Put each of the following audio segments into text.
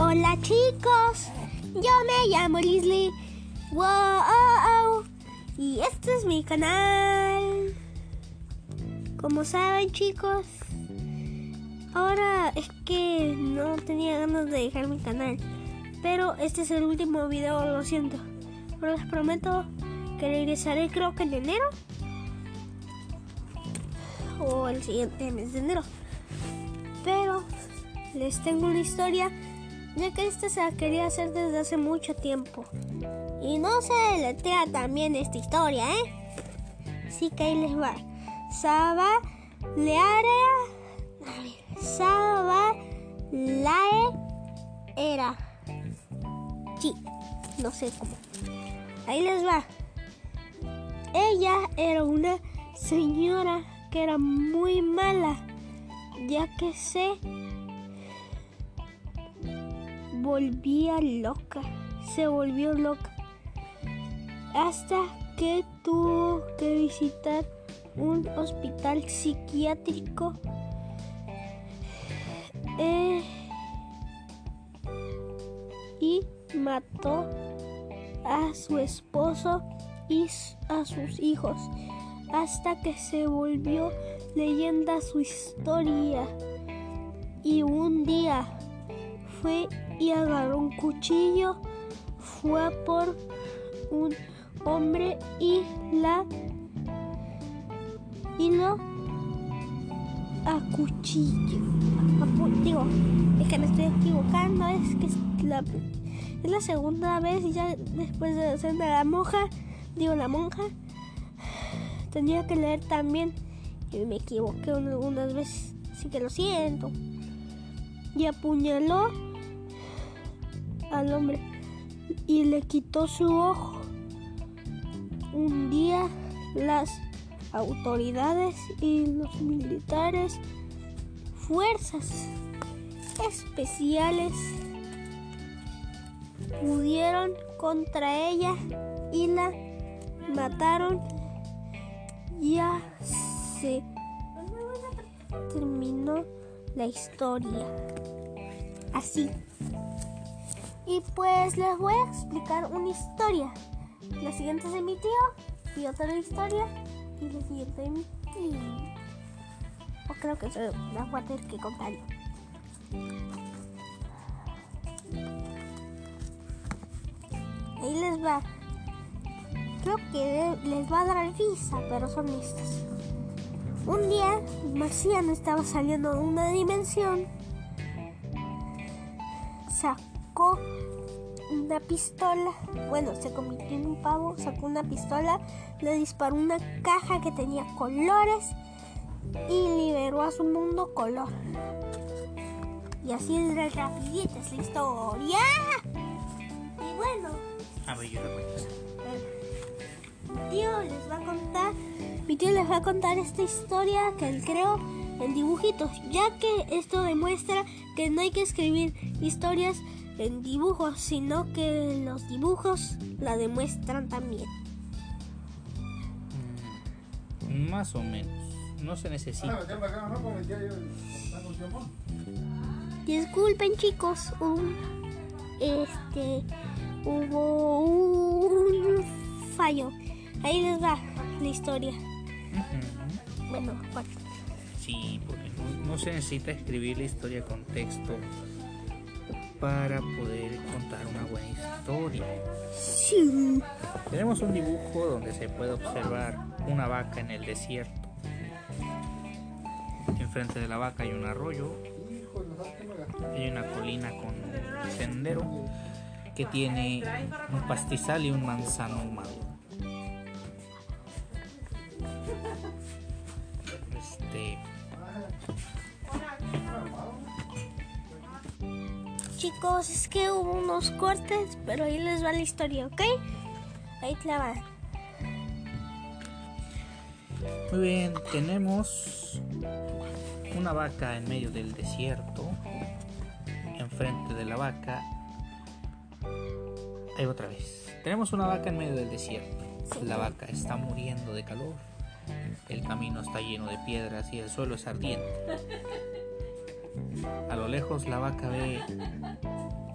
Hola chicos, yo me llamo Leslie. Wow, y este es mi canal. Como saben chicos, ahora es que no tenía ganas de dejar mi canal, pero este es el último video, lo siento. Pero les prometo que regresaré creo que en enero o el siguiente mes de enero. Pero les tengo una historia, ya que esta se la quería hacer desde hace mucho tiempo. Y no se deletrea también esta historia, ¿eh? Así que ahí les va. Saba. Saba Lae era. Sí, no sé cómo. Ahí les va. Ella era una señora que era muy mala, ya que se volvía loca, se volvió loca, hasta que tuvo que visitar un hospital psiquiátrico. Eh, y mató a su esposo y a sus hijos hasta que se volvió leyenda su historia. Y un día fue y agarró un cuchillo, fue por un hombre y la y lo acuchillo. Digo, es que me estoy equivocando, es que es la, es la segunda vez ya después de hacerme la monja, digo la monja Tenía que leer también y me equivoqué algunas veces, así que lo siento. Y apuñaló al hombre y le quitó su ojo. Un día las autoridades y los militares, fuerzas especiales, pudieron contra ella y la mataron ya se terminó la historia. Así. Y pues les voy a explicar una historia. La siguiente es de mi tío y otra historia. Y la siguiente de mi tío. O creo que se la voy que contar Ahí les va creo que les va a dar risa, pero son listos. Un día, Marciano estaba saliendo de una dimensión, una pistola, bueno, se convirtió en un pavo, sacó una pistola, le disparó una caja que tenía colores y liberó a su mundo color. Y así es de rapidita esa historia. Y bueno. A ver, yo tío les va a contar, mi tío les va a contar esta historia que él creó en dibujitos, ya que esto demuestra que no hay que escribir historias en dibujos, sino que los dibujos la demuestran también. Mm, más o menos, no se necesita. Disculpen chicos, un, este, hubo un fallo. Ahí les va la historia. Bueno, bueno. Sí, porque no, se necesita escribir la historia con texto para poder contar una buena historia. Sí. Tenemos un dibujo donde se puede observar una vaca en el desierto. Enfrente de la vaca hay un arroyo, hay una colina con un sendero que tiene un pastizal y un manzano maduro. Chicos, es que hubo unos cortes, pero ahí les va la historia, ¿ok? Ahí te la. Muy bien, tenemos una vaca en medio del desierto. Enfrente de la vaca. Ahí otra vez. Tenemos una vaca en medio del desierto. La vaca está muriendo de calor. El camino está lleno de piedras y el suelo es ardiente. A lo lejos la vaca ve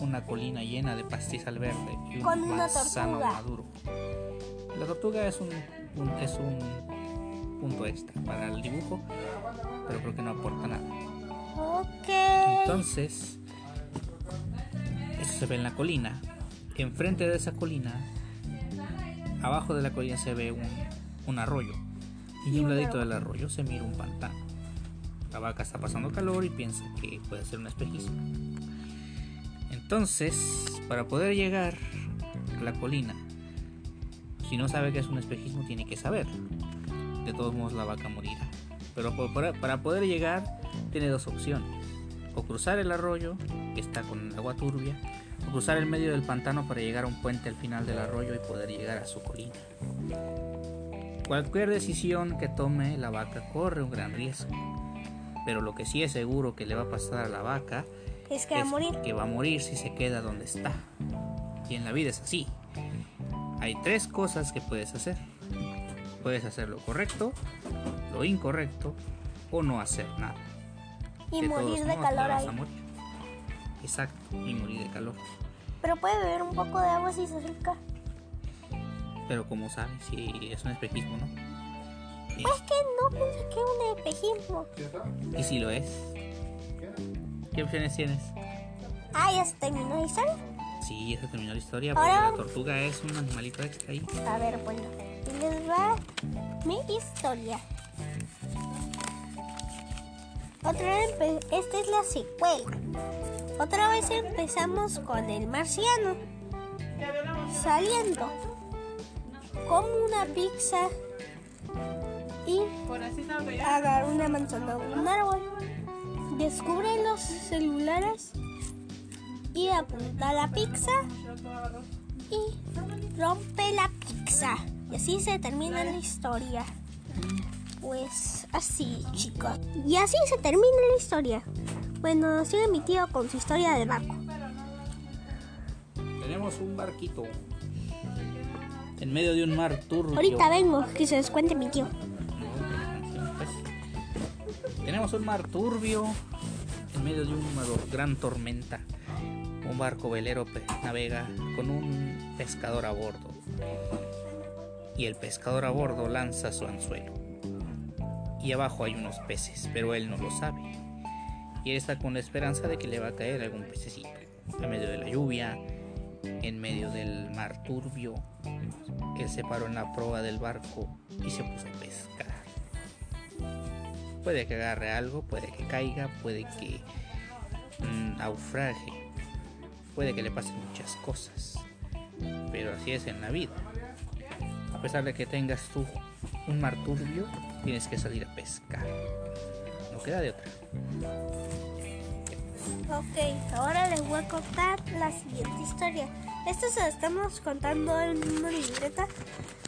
una colina llena de pastizal verde y un Con una manzano tortuga. maduro. La tortuga es un, un- es un punto extra para el dibujo, pero creo que no aporta nada. Ok. Entonces, eso se ve en la colina. Enfrente de esa colina, abajo de la colina se ve un, un arroyo. Y a un ladito del arroyo se mira un pantano. La vaca está pasando calor y piensa que puede ser un espejismo. Entonces, para poder llegar a la colina, si no sabe que es un espejismo, tiene que saber. De todos modos, la vaca morirá. Pero para poder llegar, tiene dos opciones. O cruzar el arroyo, que está con agua turbia, o cruzar el medio del pantano para llegar a un puente al final del arroyo y poder llegar a su colina. Cualquier decisión que tome la vaca corre un gran riesgo. Pero lo que sí es seguro que le va a pasar a la vaca Es que va a morir. que va a morir si se queda donde está. Y en la vida es así. Hay tres cosas que puedes hacer. Puedes hacer lo correcto, lo incorrecto o no hacer nada. Y De morir de calor ahí. Exacto, y morir de calor. Pero puede beber un poco de agua si se acerca. Pero como sabes, si es un espejismo, ¿no? Es que no pienso que es un espejismo. ¿Y si lo es? ¿Qué opciones tienes? Ah, ya se terminó la historia. Sí, ya se terminó la historia, porque Ahora- la tortuga es un animalito extra ahí. A ver, bueno. Les va mi historia. Otra vez, esta es la secuela. Otra vez empezamos con el marciano. Saliendo. Como una pizza. Y agarra una manzana de un árbol. Descubre los celulares. Y apunta la pizza y rompe la pizza. Y así se termina la historia. Pues así, chicos. Y así se termina la historia. Bueno, sigue mi tío con su historia del barco. Tenemos un barquito en medio de un mar turbio. Ahorita vengo, que se les cuente mi tío. Pues, Tenemos un mar turbio en medio de una gran tormenta. Un barco velero navega con un pescador a bordo. Y el pescador a bordo lanza su anzuelo. Y abajo hay unos peces, pero él no lo sabe. Y él está con la esperanza de que le va a caer algún pececito. En medio de la lluvia, en medio del mar turbio, él se paró en la proa del barco y se puso a pescar. Puede que agarre algo, puede que caiga, puede que mm, naufrague, puede que le pasen muchas cosas. Pero así es en la vida. A pesar de que tengas tú un mar turbio, tienes que salir a pescar. No queda de otra. Ok, ahora les voy a contar la siguiente historia. Esta se la estamos contando en una libreta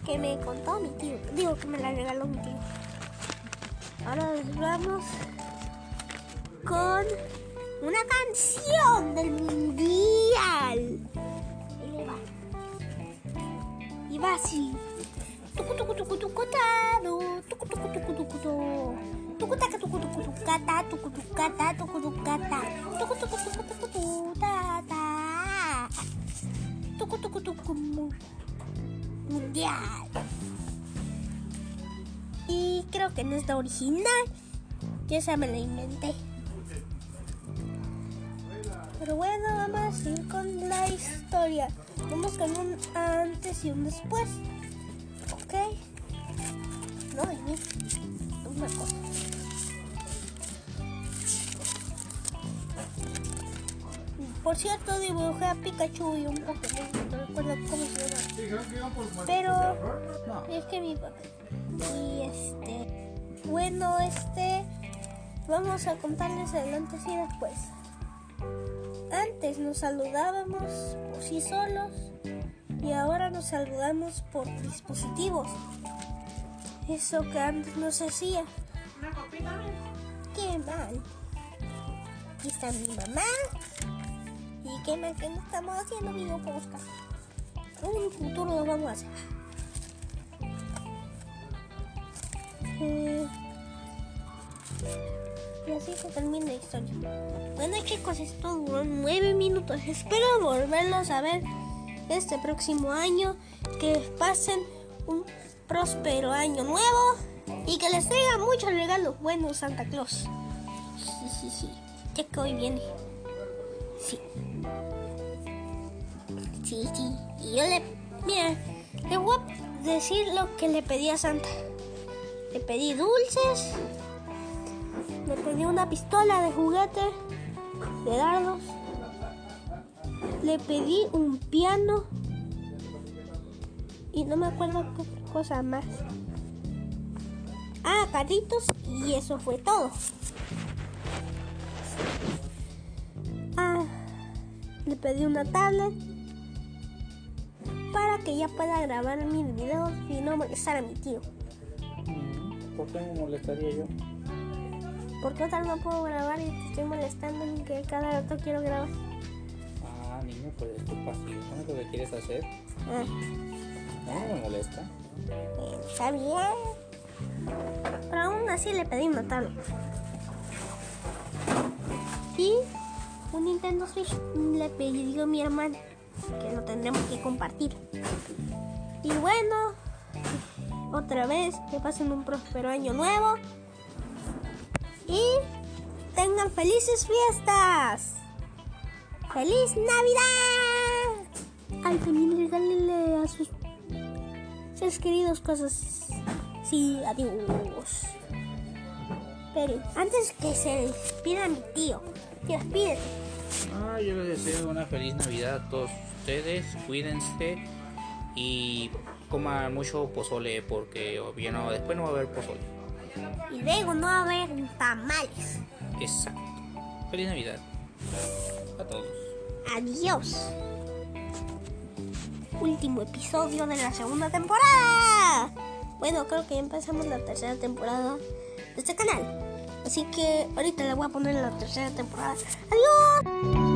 que me contó mi tío. Digo que me la regaló mi tío. Ahora vamos con una canción del mundial. Y va. Así. Mundial. Creo que no es original. Yo esa me la inventé. Pero bueno, vamos a seguir con la historia. Vamos con un antes y un después. ¿Ok? No, mira, una cosa. Por cierto, dibujé a Pikachu y un Pokémon, no recuerdo cómo se llama. Pero es que mi papá. Y este. Bueno, este. Vamos a contarles el antes y después. Antes nos saludábamos por sí solos y ahora nos saludamos por dispositivos. Eso que antes no se hacía. Qué mal. Aquí está mi mamá. Y qué mal que no estamos haciendo video podcast. Un futuro lo vamos a hacer. Y así se termina la historia. Bueno chicos, esto duró nueve minutos. Espero volverlos a ver este próximo año. Que pasen un próspero año nuevo y que les traiga muchos regalos buenos Santa Claus. Sí, sí, sí. Ya que hoy viene. Sí. Sí, sí. Y yo le... Mira, le voy a decir lo que le pedí a Santa. Le pedí dulces. Le pedí una pistola de juguete. De dardos. Le pedí un piano. Y no me acuerdo qué cosa más. Ah, carritos. Y eso fue todo. Ah, le pedí una tablet para que ya pueda grabar mis videos y no molestar a mi tío. ¿Por qué me molestaría yo? Porque tal no puedo grabar y te estoy molestando y que cada rato quiero grabar. Ah, niño, pues es tu pasión, es lo que quieres hacer. Ah, No, me molesta. está bien. Pero aún así le pedí una tablet. Y un Nintendo Switch le pedí a mi hermana que lo tendremos que compartir. Y bueno, otra vez que pasen un próspero año nuevo y tengan felices fiestas. ¡Feliz Navidad! Ay, también regálenle a sus seres queridos cosas. Sí, adiós. Pero antes que se despida mi tío, que despide. Ah, yo les deseo una feliz Navidad a todos ustedes. Cuídense y coman mucho pozole porque bien, no, después no va a haber pozole. Y luego no va a haber tamales. Exacto. Feliz Navidad a todos. Adiós. Último episodio de la segunda temporada. Bueno, creo que ya empezamos la tercera temporada de este canal. Así que ahorita le voy a poner la tercera temporada. Adiós.